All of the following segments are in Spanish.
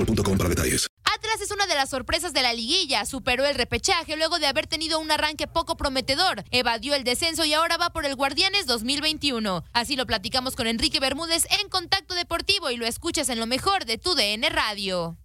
boostmobile.com para detalles. Atlas es una de las sorpresas de la liguilla. Superó el repechaje luego de haber tenido un arranque poco prometedor. Evadió el descenso y ahora va por el Guardianes 2021. Así lo platicamos con Enrique Bermúdez en Contacto Deportivo y lo escuchas en lo mejor de tu DN Radio.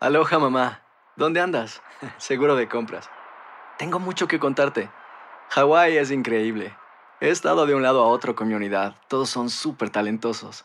Aloha mamá, ¿dónde andas? Seguro de compras. Tengo mucho que contarte. Hawái es increíble. He estado de un lado a otro con mi unidad. Todos son súper talentosos.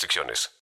restricciones.